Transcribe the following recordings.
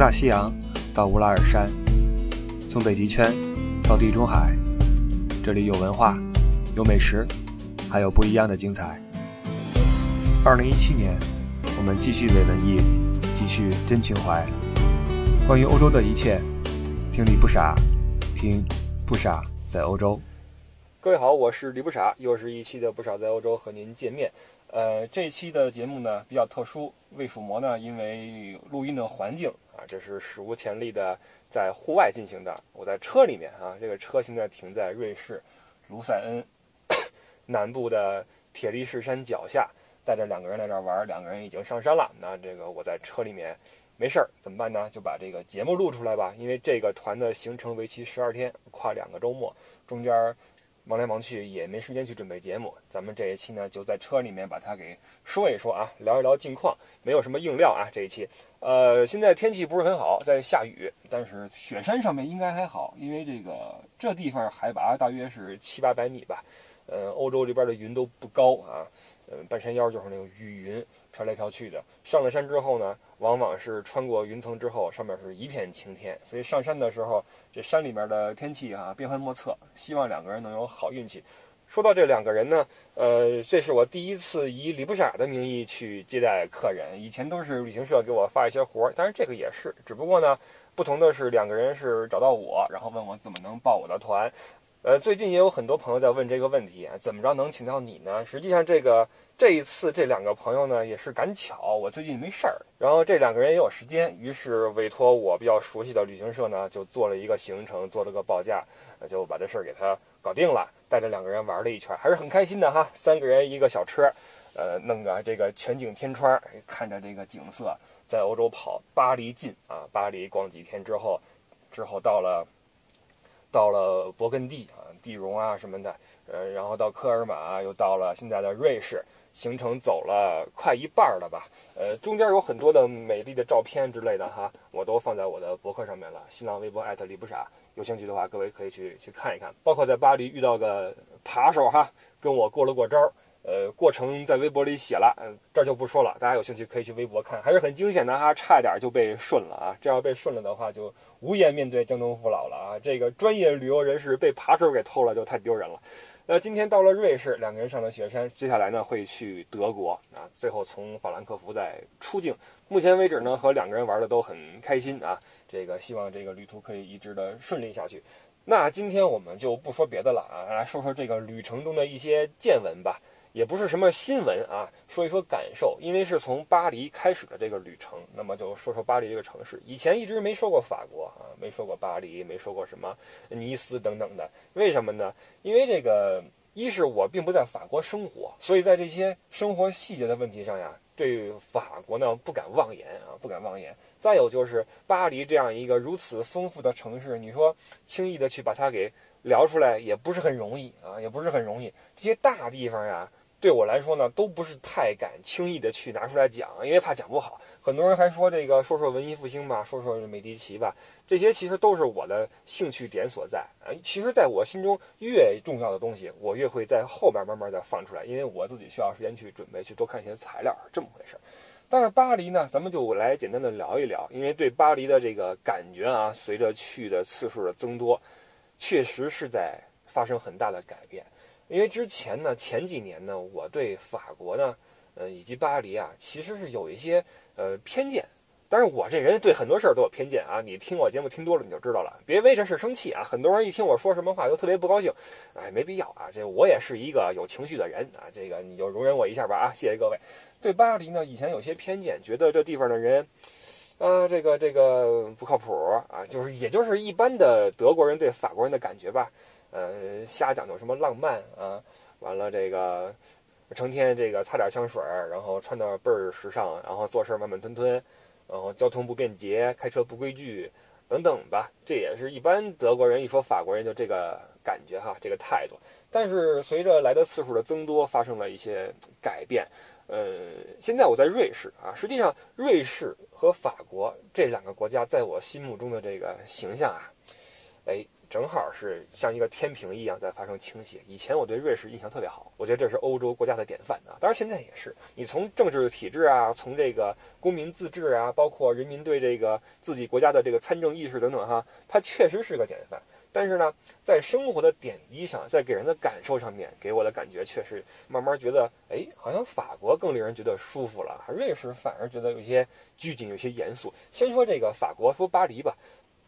大西洋到乌拉尔山，从北极圈到地中海，这里有文化，有美食，还有不一样的精彩。二零一七年，我们继续伪文艺，继续真情怀。关于欧洲的一切，听李不傻，听不傻在欧洲。各位好，我是李不傻，又是一期的不傻在欧洲和您见面。呃，这期的节目呢比较特殊，魏蜀魔呢因为录音的环境啊，这是史无前例的在户外进行的。我在车里面啊，这个车现在停在瑞士卢塞恩 南部的铁力士山脚下，带着两个人来这儿玩，两个人已经上山了。那这个我在车里面没事儿，怎么办呢？就把这个节目录出来吧，因为这个团的行程为期十二天，跨两个周末，中间。忙来忙去也没时间去准备节目，咱们这一期呢就在车里面把它给说一说啊，聊一聊近况，没有什么硬料啊。这一期，呃，现在天气不是很好，在下雨，但是雪山上面应该还好，因为这个这地方海拔大约是七八百米吧，呃，欧洲这边的云都不高啊，呃，半山腰就是那个雨云飘来飘去的。上了山之后呢，往往是穿过云层之后，上面是一片晴天，所以上山的时候。这山里面的天气啊，变幻莫测。希望两个人能有好运气。说到这两个人呢，呃，这是我第一次以李不傻的名义去接待客人。以前都是旅行社给我发一些活儿，当然这个也是，只不过呢，不同的是两个人是找到我，然后问我怎么能报我的团。呃，最近也有很多朋友在问这个问题，怎么着能请到你呢？实际上这个。这一次，这两个朋友呢也是赶巧，我最近没事儿，然后这两个人也有时间，于是委托我比较熟悉的旅行社呢，就做了一个行程，做了个报价，就把这事儿给他搞定了，带着两个人玩了一圈，还是很开心的哈。三个人一个小车，呃，弄个这个全景天窗，看着这个景色，在欧洲跑，巴黎近啊，巴黎逛几天之后，之后到了，到了勃艮第啊，地荣啊什么的，呃，然后到科尔玛，又到了现在的瑞士。行程走了快一半了吧？呃，中间有很多的美丽的照片之类的哈，我都放在我的博客上面了。新浪微博艾特李不傻，有兴趣的话，各位可以去去看一看。包括在巴黎遇到个扒手哈，跟我过了过招，呃，过程在微博里写了，这就不说了。大家有兴趣可以去微博看，还是很惊险的哈，差点就被顺了啊！这要被顺了的话，就无颜面对江东父老了啊！这个专业旅游人士被扒手给偷了，就太丢人了。那今天到了瑞士，两个人上了雪山，接下来呢会去德国啊，最后从法兰克福再出境。目前为止呢，和两个人玩的都很开心啊，这个希望这个旅途可以一直的顺利下去。那今天我们就不说别的了啊，来说说这个旅程中的一些见闻吧。也不是什么新闻啊，说一说感受，因为是从巴黎开始的这个旅程，那么就说说巴黎这个城市。以前一直没说过法国啊，没说过巴黎，没说过什么尼斯等等的，为什么呢？因为这个一是我并不在法国生活，所以在这些生活细节的问题上呀，对法国呢不敢妄言啊，不敢妄言。再有就是巴黎这样一个如此丰富的城市，你说轻易的去把它给聊出来也不是很容易啊，也不是很容易。这些大地方呀。对我来说呢，都不是太敢轻易的去拿出来讲，因为怕讲不好。很多人还说这个说说文艺复兴吧，说说美第奇吧，这些其实都是我的兴趣点所在啊。其实，在我心中，越重要的东西，我越会在后边慢慢的放出来，因为我自己需要时间去准备，去多看一些材料，这么回事。但是巴黎呢，咱们就来简单的聊一聊，因为对巴黎的这个感觉啊，随着去的次数的增多，确实是在发生很大的改变。因为之前呢，前几年呢，我对法国呢，呃，以及巴黎啊，其实是有一些呃偏见。但是我这人对很多事儿都有偏见啊。你听我节目听多了，你就知道了。别为这事生气啊！很多人一听我说什么话都特别不高兴，哎，没必要啊。这我也是一个有情绪的人啊。这个你就容忍我一下吧啊！谢谢各位。对巴黎呢，以前有些偏见，觉得这地方的人，啊，这个这个不靠谱啊，就是也就是一般的德国人对法国人的感觉吧。呃，瞎讲究什么浪漫啊？完了，这个成天这个擦点香水，然后穿的倍儿时尚，然后做事慢慢吞吞，然后交通不便捷，开车不规矩，等等吧。这也是一般德国人一说法国人就这个感觉哈，这个态度。但是随着来的次数的增多，发生了一些改变。呃，现在我在瑞士啊，实际上瑞士和法国这两个国家在我心目中的这个形象啊，哎。正好是像一个天平一样在发生倾斜。以前我对瑞士印象特别好，我觉得这是欧洲国家的典范啊。当然现在也是，你从政治体制啊，从这个公民自治啊，包括人民对这个自己国家的这个参政意识等等哈，它确实是个典范。但是呢，在生活的点滴上，在给人的感受上面，给我的感觉确实慢慢觉得，哎，好像法国更令人觉得舒服了，瑞士反而觉得有些拘谨，有些严肃。先说这个法国，说巴黎吧。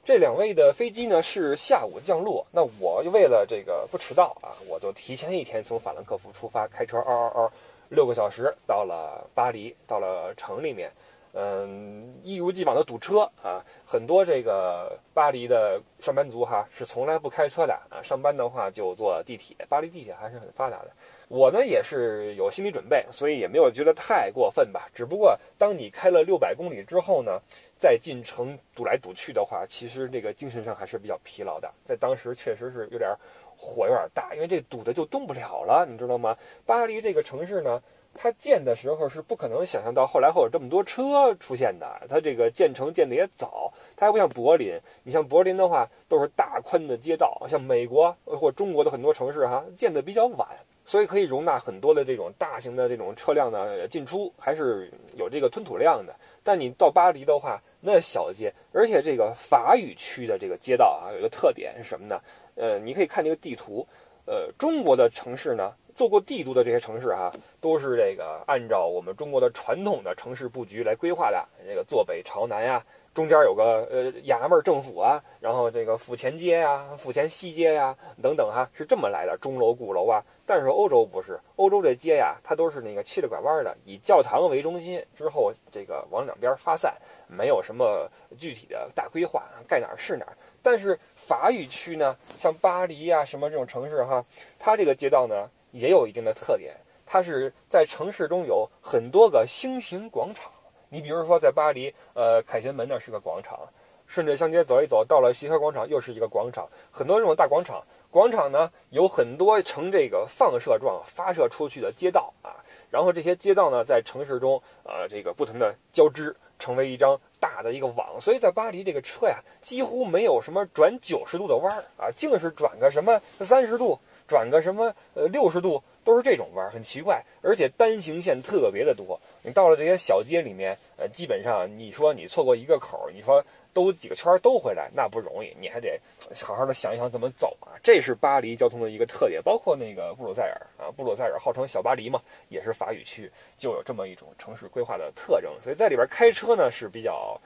这两位的飞机呢是下午降落，那我为了这个不迟到啊，我就提前一天从法兰克福出发，开车嗷嗷嗷，六个小时到了巴黎，到了城里面，嗯，一如既往的堵车啊，很多这个巴黎的上班族哈是从来不开车的啊，上班的话就坐地铁，巴黎地铁还是很发达的。我呢也是有心理准备，所以也没有觉得太过分吧。只不过当你开了六百公里之后呢，再进城堵来堵去的话，其实这个精神上还是比较疲劳的。在当时确实是有点火有点大，因为这堵的就动不了了，你知道吗？巴黎这个城市呢，它建的时候是不可能想象到后来会有这么多车出现的。它这个建成建的也早，它还不像柏林。你像柏林的话，都是大宽的街道，像美国或中国的很多城市哈，建的比较晚。所以可以容纳很多的这种大型的这种车辆呢进出，还是有这个吞吐量的。但你到巴黎的话，那小街，而且这个法语区的这个街道啊，有一个特点是什么呢？呃，你可以看这个地图，呃，中国的城市呢，做过帝都的这些城市哈，都是这个按照我们中国的传统的城市布局来规划的，这个坐北朝南呀。中间有个呃衙门政府啊，然后这个府前街呀、府前西街呀等等哈，是这么来的，钟楼鼓楼啊。但是欧洲不是，欧洲这街呀，它都是那个七里拐弯的，以教堂为中心，之后这个往两边发散，没有什么具体的大规划，盖哪儿是哪儿。但是法语区呢，像巴黎呀什么这种城市哈，它这个街道呢也有一定的特点，它是在城市中有很多个星形广场。你比如说，在巴黎，呃，凯旋门那是个广场，顺着香街走一走，到了协和广场又是一个广场，很多这种大广场。广场呢有很多呈这个放射状发射出去的街道啊，然后这些街道呢在城市中啊这个不同的交织，成为一张大的一个网。所以在巴黎这个车呀，几乎没有什么转九十度的弯儿啊，净是转个什么三十度，转个什么呃六十度。都是这种弯，很奇怪，而且单行线特别的多。你到了这些小街里面，呃，基本上你说你错过一个口，你说兜几个圈兜回来，那不容易，你还得好好的想一想怎么走啊。这是巴黎交通的一个特点，包括那个布鲁塞尔啊，布鲁塞尔号称小巴黎嘛，也是法语区，就有这么一种城市规划的特征。所以在里边开车呢是比较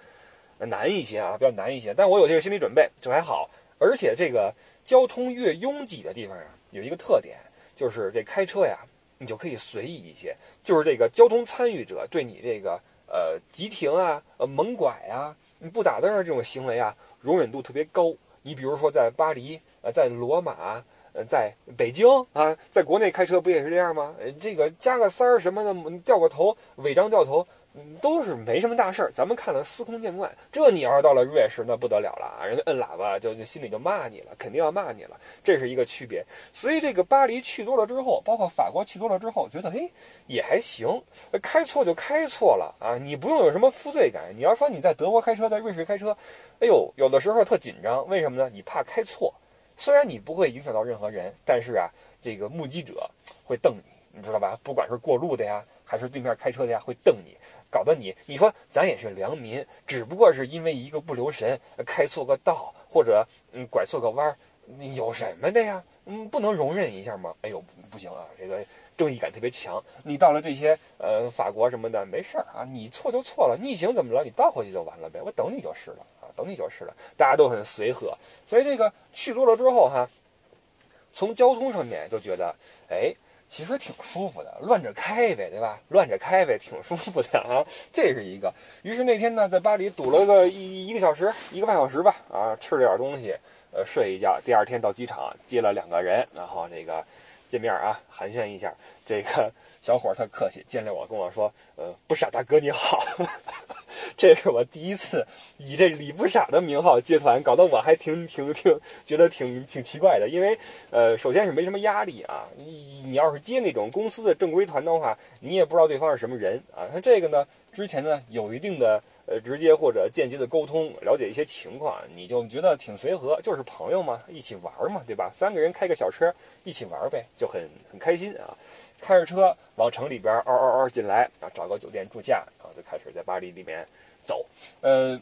难一些啊，比较难一些。但我有这个心理准备，就还好。而且这个交通越拥挤的地方啊，有一个特点。就是这开车呀，你就可以随意一些。就是这个交通参与者对你这个呃急停啊、呃猛拐啊、你不打灯这种行为啊，容忍度特别高。你比如说在巴黎、呃在罗马、呃在北京啊，在国内开车不也是这样吗？这个加个塞儿什么的，掉个头，违章掉头。都是没什么大事儿，咱们看了司空见惯。这你要是到了瑞士，那不得了了啊！人家摁喇叭就就心里就骂你了，肯定要骂你了。这是一个区别。所以这个巴黎去多了之后，包括法国去多了之后，觉得嘿也还行，开错就开错了啊！你不用有什么负罪感。你要说你在德国开车，在瑞士开车，哎呦，有的时候特紧张，为什么呢？你怕开错。虽然你不会影响到任何人，但是啊，这个目击者会瞪你，你知道吧？不管是过路的呀，还是对面开车的呀，会瞪你。搞得你，你说咱也是良民，只不过是因为一个不留神开错个道，或者嗯拐错个弯儿，有什么的呀？嗯，不能容忍一下吗？哎呦，不行啊，这个正义感特别强。你到了这些呃法国什么的，没事儿啊，你错就错了，逆行怎么了？你倒回去就完了呗，我等你就是了啊，等你就是了。大家都很随和，所以这个去多了之后哈，从交通上面就觉得，哎。其实挺舒服的，乱着开呗，对吧？乱着开呗，挺舒服的啊。这是一个。于是那天呢，在巴黎堵了个一一个小时，一个半小时吧，啊，吃了点东西，呃，睡一觉。第二天到机场接了两个人，然后那个见面啊，寒暄一下。这个 小伙特客气，见着我跟我说，呃，不傻大哥你好。这是我第一次以这李不傻的名号接团，搞得我还挺挺挺觉得挺挺奇怪的。因为，呃，首先是没什么压力啊。你你要是接那种公司的正规团的话，你也不知道对方是什么人啊。像这个呢，之前呢有一定的呃直接或者间接的沟通，了解一些情况，你就觉得挺随和，就是朋友嘛，一起玩嘛，对吧？三个人开个小车一起玩呗，就很很开心啊。开着车往城里边嗷嗷嗷进来啊，找个酒店住下，然后就开始在巴黎里面走。呃，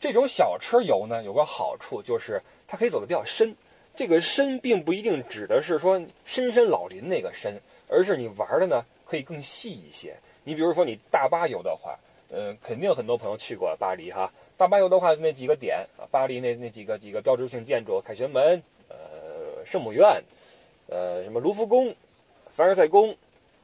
这种小车游呢，有个好处就是它可以走得比较深。这个深并不一定指的是说深山老林那个深，而是你玩的呢可以更细一些。你比如说你大巴游的话，呃，肯定很多朋友去过巴黎哈。大巴游的话，那几个点啊，巴黎那那几个几个标志性建筑，凯旋门，呃，圣母院，呃，什么卢浮宫，凡尔赛宫，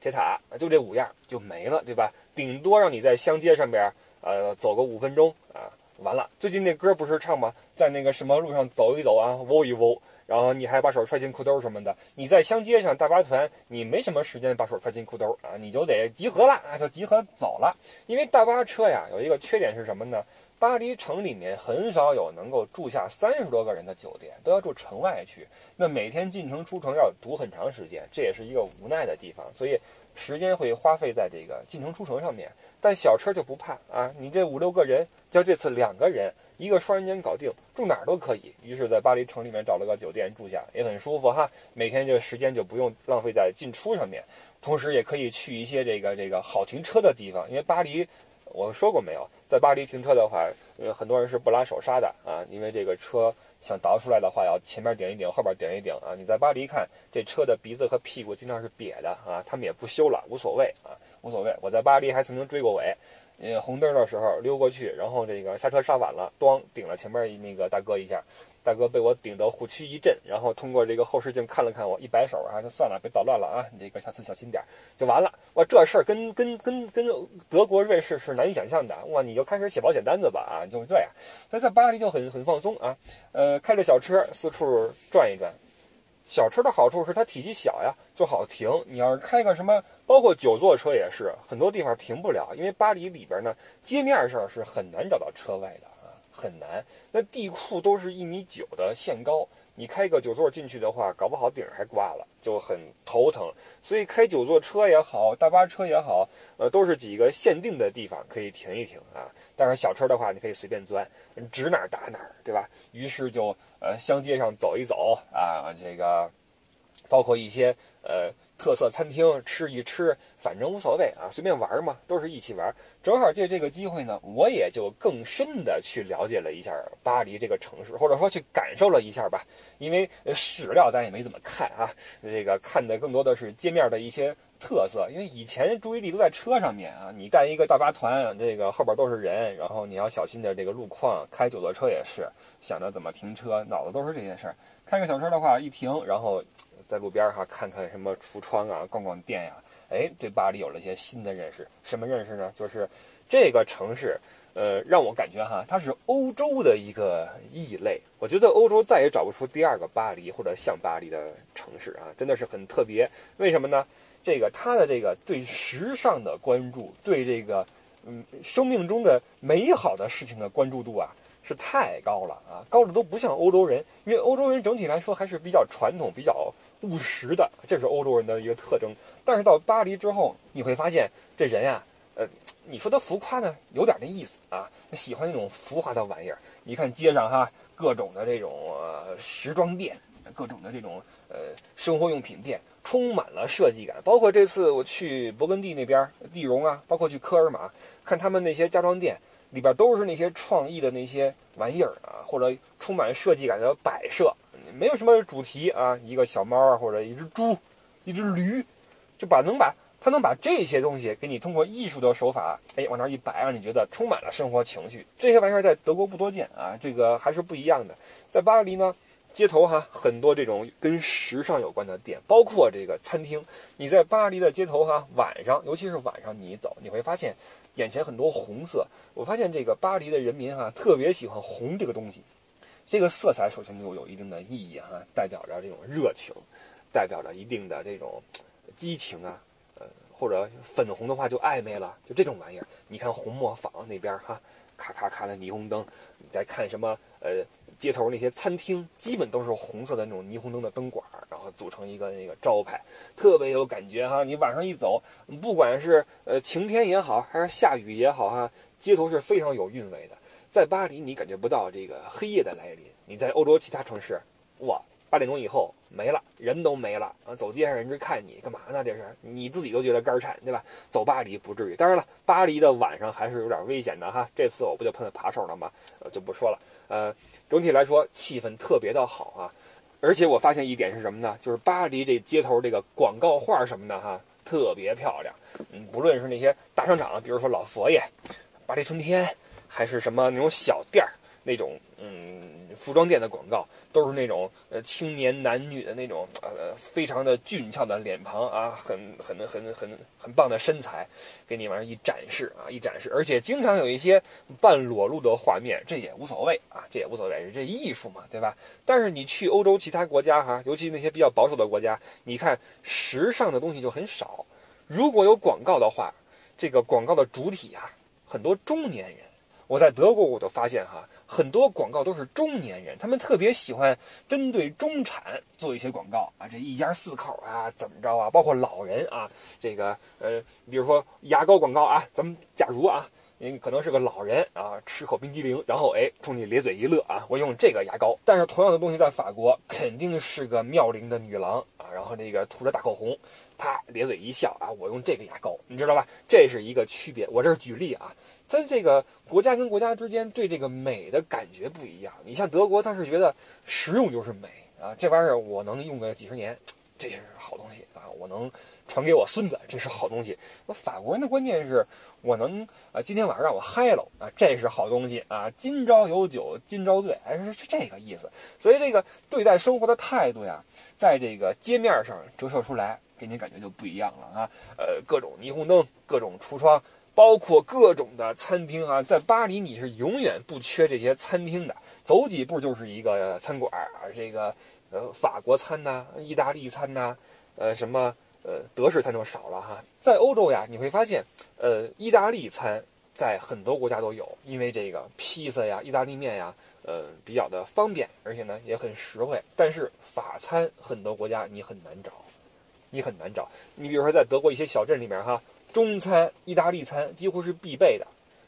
铁塔，就这五样就没了，对吧？顶多让你在乡街上边，呃，走个五分钟啊，完了。最近那歌不是唱吗？在那个什么路上走一走啊，窝一窝。然后你还把手揣进裤兜什么的，你在乡街上大巴团，你没什么时间把手揣进裤兜啊，你就得集合了啊，就集合走了。因为大巴车呀，有一个缺点是什么呢？巴黎城里面很少有能够住下三十多个人的酒店，都要住城外去。那每天进城出城要堵很长时间，这也是一个无奈的地方，所以时间会花费在这个进城出城上面。但小车就不怕啊，你这五六个人，就这次两个人。一个双人间搞定，住哪儿都可以。于是，在巴黎城里面找了个酒店住下，也很舒服哈。每天这个时间就不用浪费在进出上面，同时也可以去一些这个这个好停车的地方。因为巴黎，我说过没有，在巴黎停车的话，呃，很多人是不拉手刹的啊。因为这个车想倒出来的话，要前面顶一顶，后边顶一顶啊。你在巴黎看这车的鼻子和屁股经常是瘪的啊，他们也不修了，无所谓啊，无所谓。我在巴黎还曾经追过尾。呃，红灯的时候溜过去，然后这个刹车刹晚了，咣顶了前面那个大哥一下，大哥被我顶得虎躯一震，然后通过这个后视镜看了看我，一摆手啊，就算了，别捣乱了啊，你这个下次小心点就完了。哇，这事儿跟跟跟跟德国、瑞士是难以想象的。哇，你就开始写保险单子吧啊，就这样。所以在巴黎就很很放松啊，呃，开着小车四处转一转。小车的好处是它体积小呀，就好停。你要是开个什么，包括九座车也是，很多地方停不了，因为巴黎里边呢，街面上是很难找到车位的，很难。那地库都是一米九的限高，你开个九座进去的话，搞不好顶还挂了，就很头疼。所以开九座车也好，大巴车也好，呃，都是几个限定的地方可以停一停啊。但是小车的话，你可以随便钻，指哪打哪，对吧？于是就。呃，乡街上走一走啊，这个包括一些呃特色餐厅吃一吃，反正无所谓啊，随便玩嘛，都是一起玩。正好借这个机会呢，我也就更深的去了解了一下巴黎这个城市，或者说去感受了一下吧。因为史料咱也没怎么看啊，这个看的更多的是街面的一些。特色，因为以前注意力都在车上面啊，你干一个大巴团，这个后边都是人，然后你要小心点这个路况，开九座车也是想着怎么停车，脑子都是这些事儿。开个小车的话，一停，然后在路边哈看看什么橱窗啊，逛逛店呀，哎，对巴黎有了一些新的认识。什么认识呢？就是这个城市，呃，让我感觉哈，它是欧洲的一个异类。我觉得欧洲再也找不出第二个巴黎或者像巴黎的城市啊，真的是很特别。为什么呢？这个他的这个对时尚的关注，对这个嗯生命中的美好的事情的关注度啊，是太高了啊，高的都不像欧洲人，因为欧洲人整体来说还是比较传统、比较务实的，这是欧洲人的一个特征。但是到巴黎之后，你会发现这人呀，呃，你说他浮夸呢，有点那意思啊，喜欢那种浮华的玩意儿。你看街上哈，各种的这种时装店，各种的这种呃生活用品店。充满了设计感，包括这次我去勃艮第那边地荣啊，包括去科尔玛看他们那些家装店，里边都是那些创意的那些玩意儿啊，或者充满设计感的摆设，没有什么主题啊，一个小猫啊，或者一只猪，一只驴，就把能把他能把这些东西给你通过艺术的手法，哎，往那儿一摆，让你觉得充满了生活情趣。这些玩意儿在德国不多见啊，这个还是不一样的。在巴黎呢。街头哈，很多这种跟时尚有关的店，包括这个餐厅。你在巴黎的街头哈，晚上，尤其是晚上，你一走，你会发现眼前很多红色。我发现这个巴黎的人民哈，特别喜欢红这个东西。这个色彩首先就有一定的意义哈，代表着这种热情，代表着一定的这种激情啊，呃，或者粉红的话就暧昧了，就这种玩意儿。你看红磨坊那边哈，咔咔咔的霓虹灯，你再看什么？呃。街头那些餐厅基本都是红色的那种霓虹灯的灯管，然后组成一个那个招牌，特别有感觉哈。你晚上一走，不管是呃晴天也好，还是下雨也好哈，街头是非常有韵味的。在巴黎，你感觉不到这个黑夜的来临。你在欧洲其他城市，哇，八点钟以后没了，人都没了啊！走街上人就看你干嘛呢？这是你自己都觉得肝颤，对吧？走巴黎不至于。当然了，巴黎的晚上还是有点危险的哈。这次我不就碰到扒手了吗？呃，就不说了。呃，整体来说气氛特别的好啊。而且我发现一点是什么呢？就是巴黎这街头这个广告画什么的哈，特别漂亮。嗯，不论是那些大商场，比如说老佛爷、巴黎春天。还是什么那种小店儿，那种嗯服装店的广告，都是那种呃青年男女的那种呃非常的俊俏的脸庞啊，很很很很很棒的身材，给你往上一展示啊，一展示，而且经常有一些半裸露的画面，这也无所谓啊，这也无所谓，这艺术嘛，对吧？但是你去欧洲其他国家哈，尤其那些比较保守的国家，你看时尚的东西就很少，如果有广告的话，这个广告的主体啊，很多中年人。我在德国，我都发现哈，很多广告都是中年人，他们特别喜欢针对中产做一些广告啊，这一家四口啊，怎么着啊，包括老人啊，这个呃，比如说牙膏广告啊，咱们假如啊，您可能是个老人啊，吃口冰激凌，然后哎，冲你咧嘴一乐啊，我用这个牙膏。但是同样的东西在法国，肯定是个妙龄的女郎啊，然后那个涂着大口红，啪咧嘴一笑啊，我用这个牙膏，你知道吧？这是一个区别。我这是举例啊。在这个国家跟国家之间对这个美的感觉不一样。你像德国，他是觉得实用就是美啊，这玩意儿我能用个几十年，这是好东西啊，我能传给我孙子，这是好东西。那法国人的关键是我能啊，今天晚上让我嗨喽啊，这是好东西啊，今朝有酒今朝醉，哎，是这个意思。所以这个对待生活的态度呀，在这个街面上折射出来，给你感觉就不一样了啊。呃，各种霓虹灯，各种橱窗。包括各种的餐厅啊，在巴黎你是永远不缺这些餐厅的，走几步就是一个餐馆啊，这个呃法国餐呐，意大利餐呐，呃什么呃德式餐就少了哈。在欧洲呀，你会发现，呃意大利餐在很多国家都有，因为这个披萨呀、意大利面呀，呃比较的方便，而且呢也很实惠。但是法餐很多国家你很难找，你很难找。你比如说在德国一些小镇里面哈。中餐、意大利餐几乎是必备的，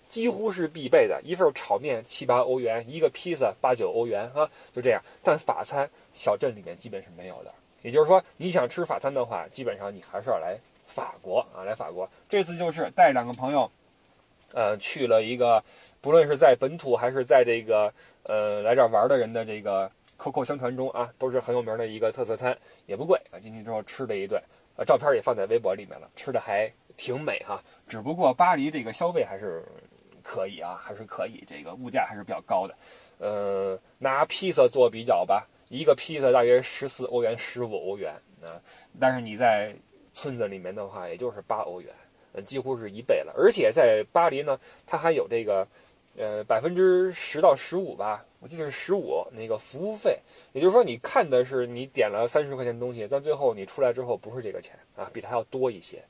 几乎是必备的。一份炒面七八欧元，一个披萨八九欧元啊，就这样。但法餐小镇里面基本是没有的。也就是说，你想吃法餐的话，基本上你还是要来法国啊，来法国。这次就是带两个朋友，呃，去了一个，不论是在本土还是在这个呃来这儿玩的人的这个口口相传中啊，都是很有名的一个特色餐，也不贵啊。进去之后吃了一顿，呃，照片也放在微博里面了，吃的还。挺美哈，只不过巴黎这个消费还是可以啊，还是可以，这个物价还是比较高的。呃，拿披萨做比较吧，一个披萨大约十四欧元、十五欧元啊，但是你在村子里面的话，也就是八欧元，呃，几乎是一倍了。而且在巴黎呢，它还有这个。呃，百分之十到十五吧，我记得是十五那个服务费，也就是说你看的是你点了三十块钱东西，但最后你出来之后不是这个钱啊，比它要多一些，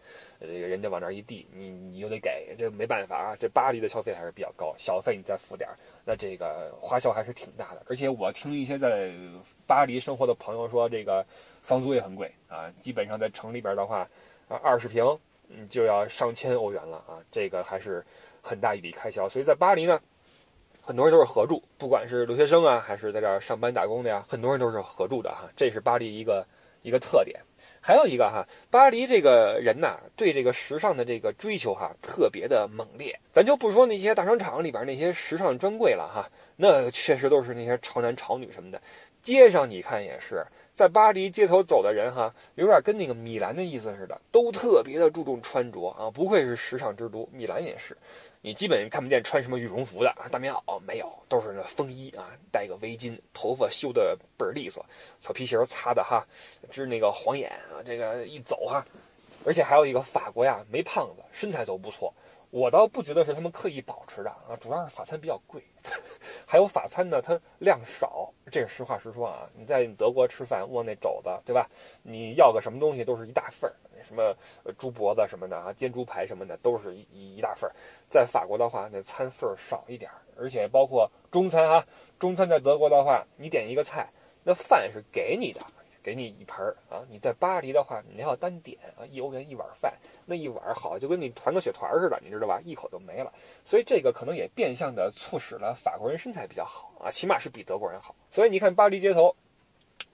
这个人家往那儿一递，你你就得给，这没办法啊，这巴黎的消费还是比较高，小费你再付点儿，那这个花销还是挺大的。而且我听一些在巴黎生活的朋友说，这个房租也很贵啊，基本上在城里边的话，啊二十平嗯就要上千欧元了啊，这个还是。很大一笔开销，所以在巴黎呢，很多人都是合住，不管是留学生啊，还是在这儿上班打工的呀，很多人都是合住的哈，这是巴黎一个一个特点。还有一个哈，巴黎这个人呐，对这个时尚的这个追求哈，特别的猛烈。咱就不说那些大商场里边那些时尚专柜了哈，那确实都是那些潮男潮女什么的。街上你看也是，在巴黎街头走的人哈，有点跟那个米兰的意思似的，都特别的注重穿着啊，不愧是时尚之都，米兰也是。你基本看不见穿什么羽绒服的啊，大棉袄没有，都是那风衣啊，戴个围巾，头发修的倍儿利索，小皮鞋擦的哈，织那个黄眼啊，这个一走哈，而且还有一个法国呀，没胖子，身材都不错。我倒不觉得是他们刻意保持的啊，主要是法餐比较贵，还有法餐呢，它量少，这是实话实说啊。你在德国吃饭，握那肘子，对吧？你要个什么东西都是一大份儿。什么猪脖子什么的啊，煎猪排什么的都是一一大份儿。在法国的话，那餐份儿少一点儿，而且包括中餐啊，中餐在德国的话，你点一个菜，那饭是给你的，给你一盆儿啊。你在巴黎的话，你要单点啊，一欧元一碗饭，那一碗好就跟你团个雪团似的，你知道吧？一口就没了。所以这个可能也变相的促使了法国人身材比较好啊，起码是比德国人好。所以你看巴黎街头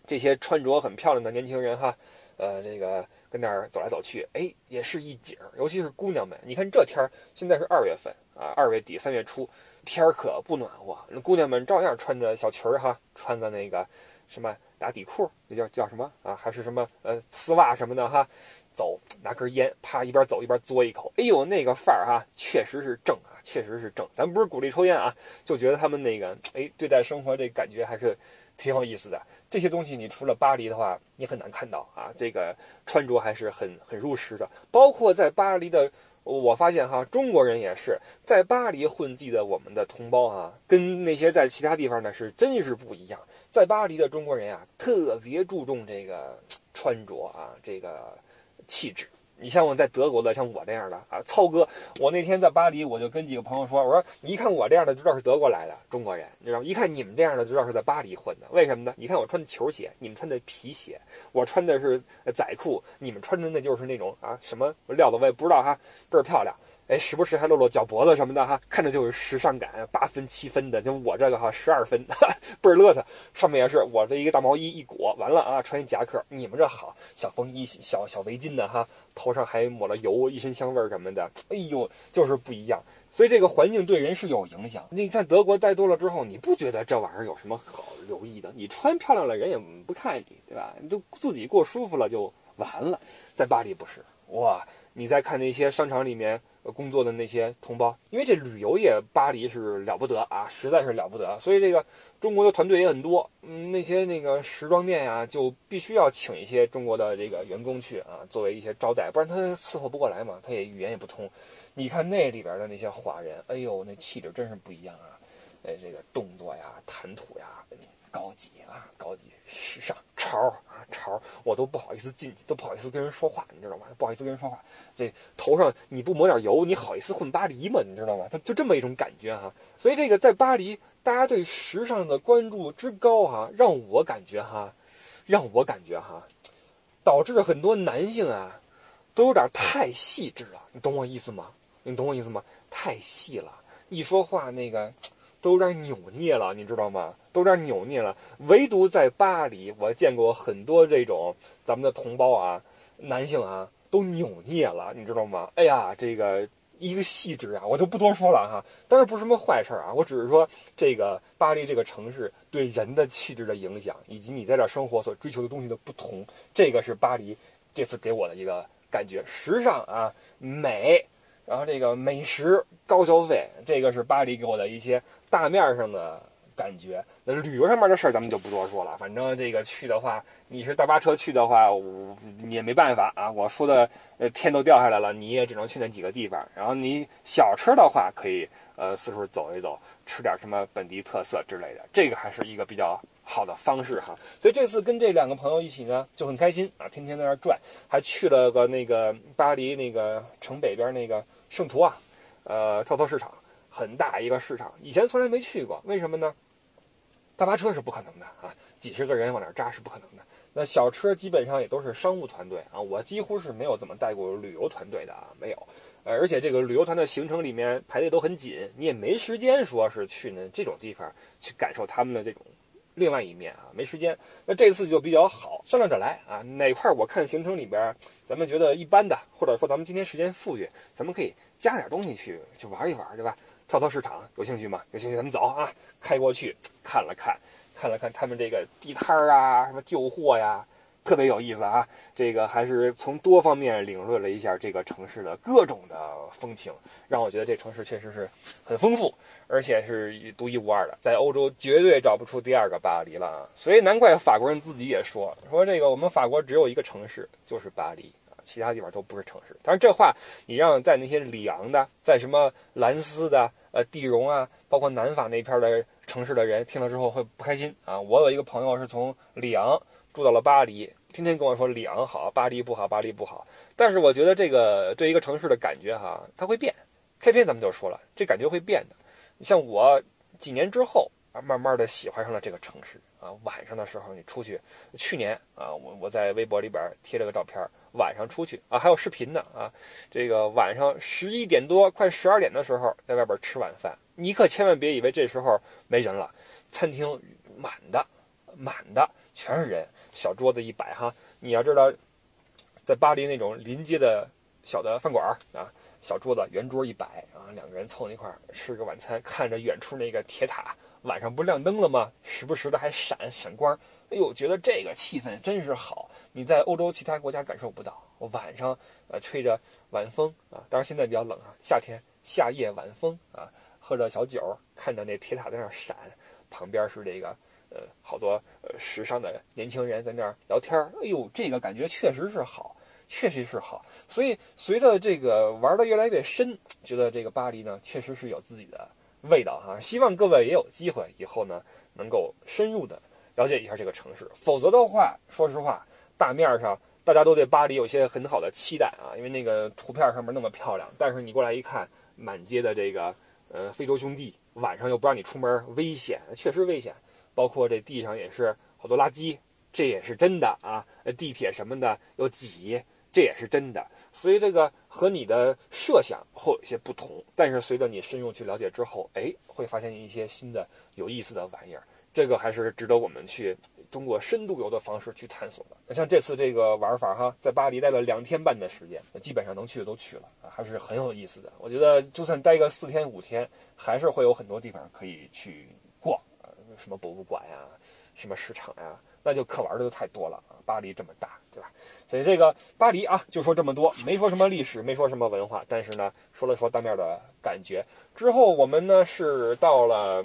这些穿着很漂亮的年轻人哈，呃，这个跟那儿走来走去，哎，也是一景儿。尤其是姑娘们，你看这天儿，现在是二月份啊，二月底三月初。天儿可不暖和，那姑娘们照样穿着小裙儿哈，穿个那个什么打底裤，那叫叫什么啊？还是什么呃丝袜什么的哈，走拿根烟，啪一边走一边嘬一口，哎呦那个范儿哈，确实是正啊，确实是正。咱不是鼓励抽烟啊，就觉得他们那个哎对待生活这感觉还是挺有意思的。这些东西你除了巴黎的话，你很难看到啊。这个穿着还是很很入时的，包括在巴黎的。我发现哈，中国人也是在巴黎混迹的我们的同胞啊，跟那些在其他地方呢是真是不一样。在巴黎的中国人啊，特别注重这个穿着啊，这个气质。你像我在德国的，像我这样的啊，操哥，我那天在巴黎，我就跟几个朋友说，我说你一看我这样的，知道是德国来的中国人，你知道吗？一看你们这样的，知道是在巴黎混的。为什么呢？你看我穿的球鞋，你们穿的皮鞋，我穿的是仔裤，你们穿的那就是那种啊什么料子，我也不知道哈，倍儿漂亮。哎，时不时还露露脚脖子什么的哈，看着就是时尚感，八分七分的。就我这个哈，十二分，倍儿乐特。上面也是我这一个大毛衣一裹，完了啊，穿一夹克。你们这好，小风衣、小小围巾的哈，头上还抹了油，一身香味儿什么的。哎呦，就是不一样。所以这个环境对人是有影响。你在德国待多了之后，你不觉得这玩意儿有什么好留意的？你穿漂亮了，人也不看你，对吧？你就自己过舒服了就完了。在巴黎不是哇？你再看那些商场里面。工作的那些同胞，因为这旅游业巴黎是了不得啊，实在是了不得，所以这个中国的团队也很多。嗯，那些那个时装店呀，就必须要请一些中国的这个员工去啊，作为一些招待，不然他伺候不过来嘛，他也语言也不通。你看那里边的那些华人，哎呦，那气质真是不一样啊！哎，这个动作呀，谈吐呀，高级啊，高级，时尚，潮啊。潮，我都不好意思进去，都不好意思跟人说话，你知道吗？不好意思跟人说话。这头上你不抹点油，你好意思混巴黎吗？你知道吗？他就这么一种感觉哈。所以这个在巴黎，大家对时尚的关注之高哈，让我感觉哈，让我感觉哈，导致很多男性啊，都有点太细致了。你懂我意思吗？你懂我意思吗？太细了，一说话那个。都有点扭捏了，你知道吗？都有点扭捏了。唯独在巴黎，我见过很多这种咱们的同胞啊，男性啊，都扭捏了，你知道吗？哎呀，这个一个细致啊，我就不多说了哈。当然不是什么坏事啊，我只是说这个巴黎这个城市对人的气质的影响，以及你在这生活所追求的东西的不同，这个是巴黎这次给我的一个感觉：时尚啊，美，然后这个美食，高消费，这个是巴黎给我的一些。大面上的感觉，那旅游上面的事儿咱们就不多说了。反正这个去的话，你是大巴车去的话，我你也没办法啊。我说的，呃，天都掉下来了，你也只能去那几个地方。然后你小车的话，可以呃四处走一走，吃点什么本地特色之类的，这个还是一个比较好的方式哈。所以这次跟这两个朋友一起呢，就很开心啊，天天在那转，还去了个那个巴黎那个城北边那个圣图啊，呃，跳蚤市场。很大一个市场，以前从来没去过，为什么呢？大巴车是不可能的啊，几十个人往那扎是不可能的。那小车基本上也都是商务团队啊，我几乎是没有怎么带过旅游团队的啊，没有。而且这个旅游团的行程里面排队都很紧，你也没时间说是去呢这种地方去感受他们的这种另外一面啊，没时间。那这次就比较好，商量着来啊，哪块我看行程里边咱们觉得一般的，或者说咱们今天时间富裕，咱们可以加点东西去去玩一玩，对吧？跳蚤市场有兴趣吗？有兴趣咱们走啊！开过去看了看，看了看他们这个地摊儿啊，什么旧货呀，特别有意思啊！这个还是从多方面领略了一下这个城市的各种的风情，让我觉得这城市确实是很丰富，而且是独一无二的，在欧洲绝对找不出第二个巴黎了啊！所以难怪法国人自己也说说这个我们法国只有一个城市，就是巴黎。其他地方都不是城市，但是这话你让在那些里昂的，在什么兰斯的、呃地荣啊，包括南法那片的城市的人听了之后会不开心啊。我有一个朋友是从里昂住到了巴黎，天天跟我说里昂好，巴黎不好，巴黎不好。但是我觉得这个对一个城市的感觉哈，它会变。开篇咱们就说了，这感觉会变的。你像我几年之后啊，慢慢的喜欢上了这个城市啊。晚上的时候你出去，去年啊，我我在微博里边贴了个照片，晚上出去啊，还有视频呢啊。这个晚上十一点多，快十二点的时候，在外边吃晚饭，你可千万别以为这时候没人了，餐厅满的，满的全是人，小桌子一摆哈。你要知道，在巴黎那种临街的小的饭馆啊。小桌子圆桌一摆啊，两个人凑那块吃个晚餐，看着远处那个铁塔，晚上不亮灯了吗？时不时的还闪闪光。哎呦，觉得这个气氛真是好，你在欧洲其他国家感受不到。晚上呃吹着晚风啊，当然现在比较冷啊，夏天夏夜晚风啊，喝着小酒，看着那铁塔在那闪，旁边是这个呃好多呃时尚的年轻人在那儿聊天。哎呦，这个感觉确实是好。确实是好，所以随着这个玩的越来越深，觉得这个巴黎呢，确实是有自己的味道哈。希望各位也有机会以后呢，能够深入的了解一下这个城市。否则的话，说实话，大面上大家都对巴黎有些很好的期待啊，因为那个图片上面那么漂亮。但是你过来一看，满街的这个呃非洲兄弟，晚上又不让你出门，危险，确实危险。包括这地上也是好多垃圾，这也是真的啊。地铁什么的又挤。这也是真的，所以这个和你的设想会有一些不同。但是随着你深入去了解之后，哎，会发现一些新的有意思的玩意儿。这个还是值得我们去通过深度游的方式去探索的。那像这次这个玩法哈，在巴黎待了两天半的时间，基本上能去的都去了，还是很有意思的。我觉得就算待个四天五天，还是会有很多地方可以去逛，什么博物馆呀，什么市场呀，那就可玩的就太多了啊。巴黎这么大，对吧？所以这个巴黎啊，就说这么多，没说什么历史，没说什么文化，但是呢，说了说当面的感觉。之后我们呢是到了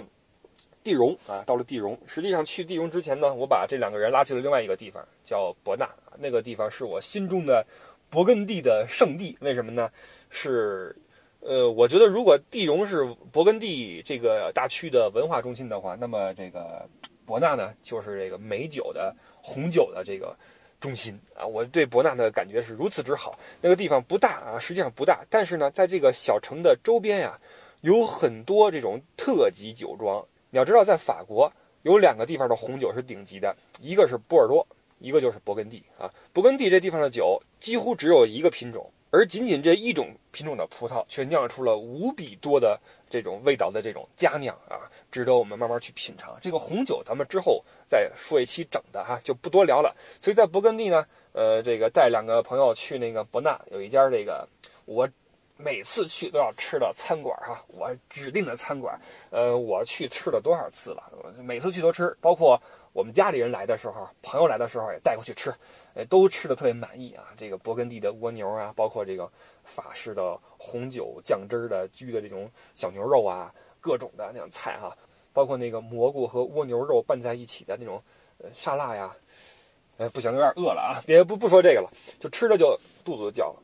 地荣啊，到了地荣。实际上去地荣之前呢，我把这两个人拉去了另外一个地方，叫伯纳。那个地方是我心中的勃艮第的圣地。为什么呢？是呃，我觉得如果地荣是勃艮第这个大区的文化中心的话，那么这个伯纳呢，就是这个美酒的红酒的这个。中心啊，我对伯纳的感觉是如此之好。那个地方不大啊，实际上不大，但是呢，在这个小城的周边呀，有很多这种特级酒庄。你要知道，在法国有两个地方的红酒是顶级的，一个是波尔多，一个就是勃艮第啊。勃艮第这地方的酒几乎只有一个品种，而仅仅这一种品种的葡萄，却酿出了无比多的这种味道的这种佳酿啊，值得我们慢慢去品尝。这个红酒，咱们之后。再说一期整的哈，就不多聊了。所以在勃艮第呢，呃，这个带两个朋友去那个伯纳，有一家这个我每次去都要吃的餐馆哈，我指定的餐馆。呃，我去吃了多少次了？每次去都吃，包括我们家里人来的时候，朋友来的时候也带过去吃，呃，都吃的特别满意啊。这个勃艮第的蜗牛啊，包括这个法式的红酒酱汁的焗的这种小牛肉啊，各种的那种菜哈。包括那个蘑菇和蜗牛肉拌在一起的那种，呃，沙拉呀，哎，不行，有点饿了啊，别不不说这个了，就吃着就肚子就叫了，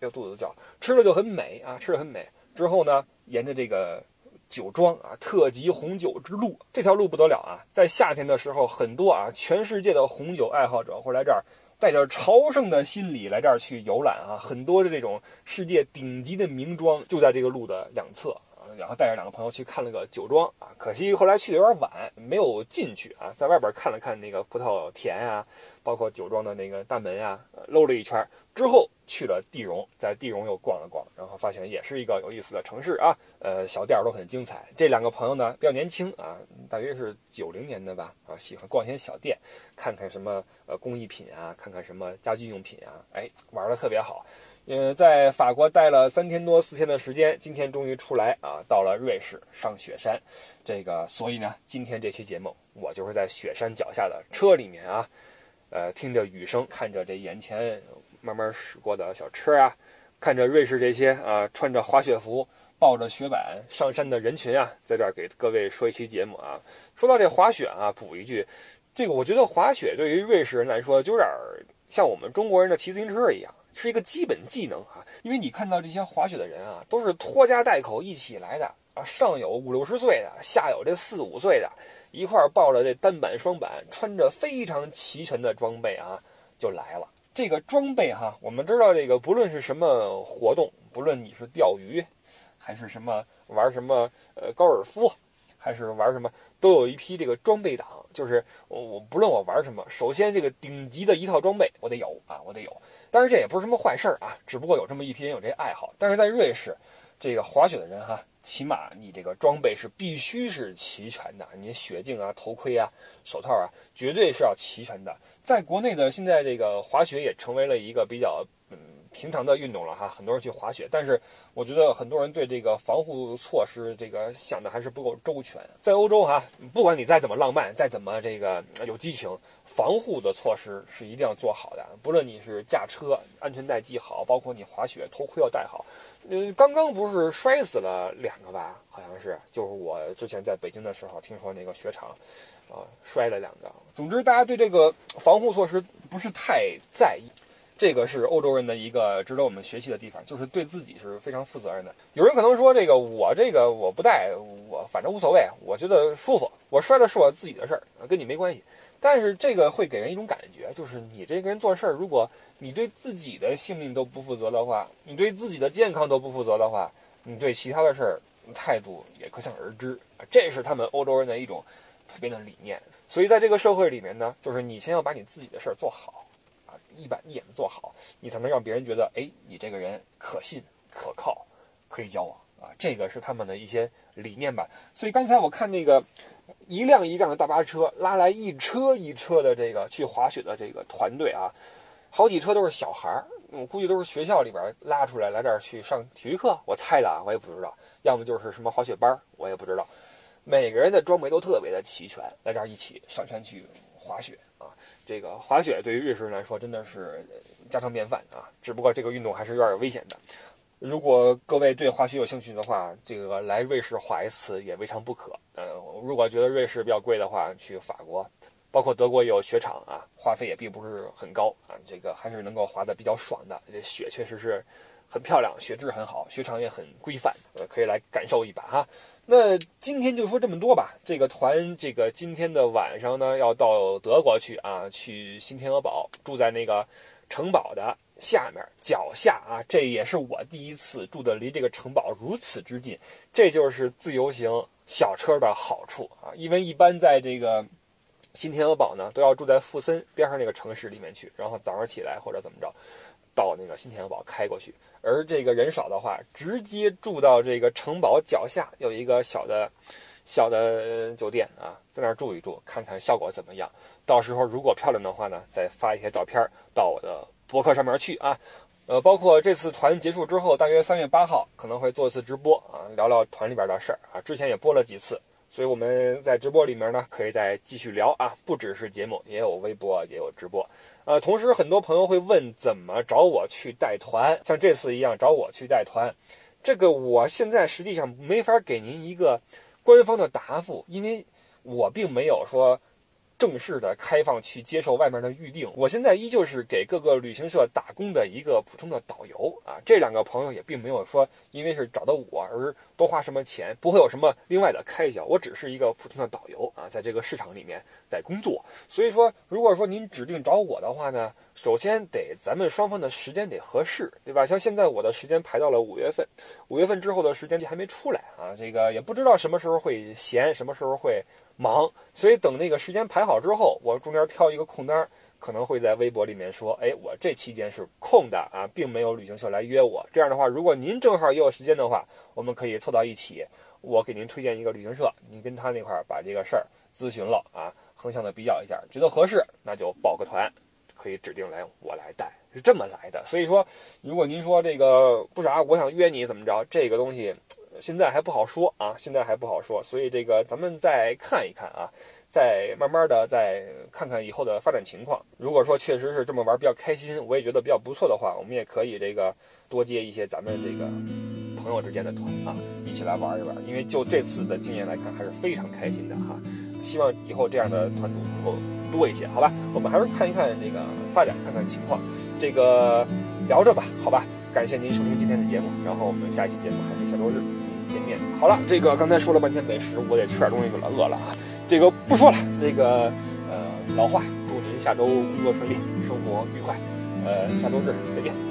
又肚子就叫，吃着就很美啊，吃着很美。之后呢，沿着这个酒庄啊，特级红酒之路，这条路不得了啊，在夏天的时候，很多啊，全世界的红酒爱好者会来这儿，带着朝圣的心理来这儿去游览啊，很多的这种世界顶级的名庄就在这个路的两侧。然后带着两个朋友去看了个酒庄啊，可惜后来去的有点晚，没有进去啊，在外边看了看那个葡萄田啊，包括酒庄的那个大门啊，搂了一圈之后去了地荣，在地荣又逛了逛，然后发现也是一个有意思的城市啊，呃，小店都很精彩。这两个朋友呢比较年轻啊，大约是九零年的吧，啊，喜欢逛一些小店，看看什么呃工艺品啊，看看什么家居用品啊，哎，玩的特别好。呃，在法国待了三天多四天的时间，今天终于出来啊，到了瑞士上雪山。这个，所以呢，今天这期节目我就是在雪山脚下的车里面啊，呃，听着雨声，看着这眼前慢慢驶过的小车啊，看着瑞士这些啊穿着滑雪服、抱着雪板上山的人群啊，在这儿给各位说一期节目啊。说到这滑雪啊，补一句，这个我觉得滑雪对于瑞士人来说，就有点像我们中国人的骑自行车一样。是一个基本技能啊，因为你看到这些滑雪的人啊，都是拖家带口一起来的啊，上有五六十岁的，下有这四五岁的，一块抱着这单板双板，穿着非常齐全的装备啊，就来了。这个装备哈，我们知道这个不论是什么活动，不论你是钓鱼，还是什么玩什么呃高尔夫，还是玩什么，都有一批这个装备党，就是我我不论我玩什么，首先这个顶级的一套装备我得有啊，我得有。当然这也不是什么坏事儿啊，只不过有这么一批人有这爱好。但是在瑞士，这个滑雪的人哈，起码你这个装备是必须是齐全的，你雪镜啊、头盔啊、手套啊，绝对是要齐全的。在国内的现在这个滑雪也成为了一个比较嗯平常的运动了哈，很多人去滑雪，但是我觉得很多人对这个防护措施这个想的还是不够周全。在欧洲哈，不管你再怎么浪漫，再怎么这个有激情，防护的措施是一定要做好的。不论你是驾车，安全带系好，包括你滑雪，头盔要戴好。嗯，刚刚不是摔死了两个吧？好像是，就是我之前在北京的时候听说那个雪场。啊，摔了两个。总之，大家对这个防护措施不是太在意，这个是欧洲人的一个值得我们学习的地方，就是对自己是非常负责任的。有人可能说，这个我这个我不戴，我反正无所谓，我觉得舒服，我摔的是我自己的事儿，跟你没关系。但是这个会给人一种感觉，就是你这个人做事儿，如果你对自己的性命都不负责的话，你对自己的健康都不负责的话，你对其他的事儿态度也可想而知。这是他们欧洲人的一种。普遍的理念，所以在这个社会里面呢，就是你先要把你自己的事儿做好，一板一眼的做好，你才能让别人觉得，哎，你这个人可信可靠，可以交往啊，这个是他们的一些理念吧。所以刚才我看那个一辆一辆的大巴车拉来一车一车的这个去滑雪的这个团队啊，好几车都是小孩儿，我估计都是学校里边拉出来来这儿去上体育课，我猜的啊，我也不知道，要么就是什么滑雪班，我也不知道。每个人的装备都特别的齐全，来这儿一起上山去滑雪！这个滑雪对于瑞士人来说真的是家常便饭啊！只不过这个运动还是有点危险的。如果各位对滑雪有兴趣的话，这个来瑞士滑一次也未尝不可。嗯，如果觉得瑞士比较贵的话，去法国，包括德国有雪场啊，花费也并不是很高啊，这个还是能够滑得比较爽的。这雪确实是很漂亮，雪质很好，雪场也很规范，呃，可以来感受一把哈。那今天就说这么多吧。这个团，这个今天的晚上呢，要到德国去啊，去新天鹅堡，住在那个城堡的下面脚下啊。这也是我第一次住的离这个城堡如此之近。这就是自由行小车的好处啊，因为一般在这个新天鹅堡呢，都要住在富森边上那个城市里面去，然后早上起来或者怎么着，到那个新天鹅堡开过去。而这个人少的话，直接住到这个城堡脚下有一个小的、小的酒店啊，在那儿住一住，看看效果怎么样。到时候如果漂亮的话呢，再发一些照片到我的博客上面去啊。呃，包括这次团结束之后，大约三月八号可能会做一次直播啊，聊聊团里边的事儿啊。之前也播了几次，所以我们在直播里面呢，可以再继续聊啊。不只是节目，也有微博，也有直播。呃，同时很多朋友会问怎么找我去带团，像这次一样找我去带团，这个我现在实际上没法给您一个官方的答复，因为我并没有说。正式的开放去接受外面的预定，我现在依旧是给各个旅行社打工的一个普通的导游啊。这两个朋友也并没有说因为是找到我而多花什么钱，不会有什么另外的开销。我只是一个普通的导游啊，在这个市场里面在工作。所以说，如果说您指定找我的话呢，首先得咱们双方的时间得合适，对吧？像现在我的时间排到了五月份，五月份之后的时间还没出来啊，这个也不知道什么时候会闲，什么时候会。忙，所以等那个时间排好之后，我中间挑一个空单，可能会在微博里面说，哎，我这期间是空的啊，并没有旅行社来约我。这样的话，如果您正好也有时间的话，我们可以凑到一起，我给您推荐一个旅行社，您跟他那块儿把这个事儿咨询了啊，横向的比较一下，觉得合适，那就报个团，可以指定来我来带，是这么来的。所以说，如果您说这个不啥，我想约你怎么着，这个东西。现在还不好说啊，现在还不好说，所以这个咱们再看一看啊，再慢慢的再看看以后的发展情况。如果说确实是这么玩比较开心，我也觉得比较不错的话，我们也可以这个多接一些咱们这个朋友之间的团啊，一起来玩一玩。因为就这次的经验来看，还是非常开心的哈。希望以后这样的团组能够多一些，好吧？我们还是看一看这个发展，看看情况。这个聊着吧，好吧？感谢您收听今天的节目，然后我们下一期节目还是下周日。见面好了，这个刚才说了半天美食，我得吃点东西去了，饿了啊！这个不说了，这个呃老话，祝您下周工作顺利，生活愉快，呃，下周日再见。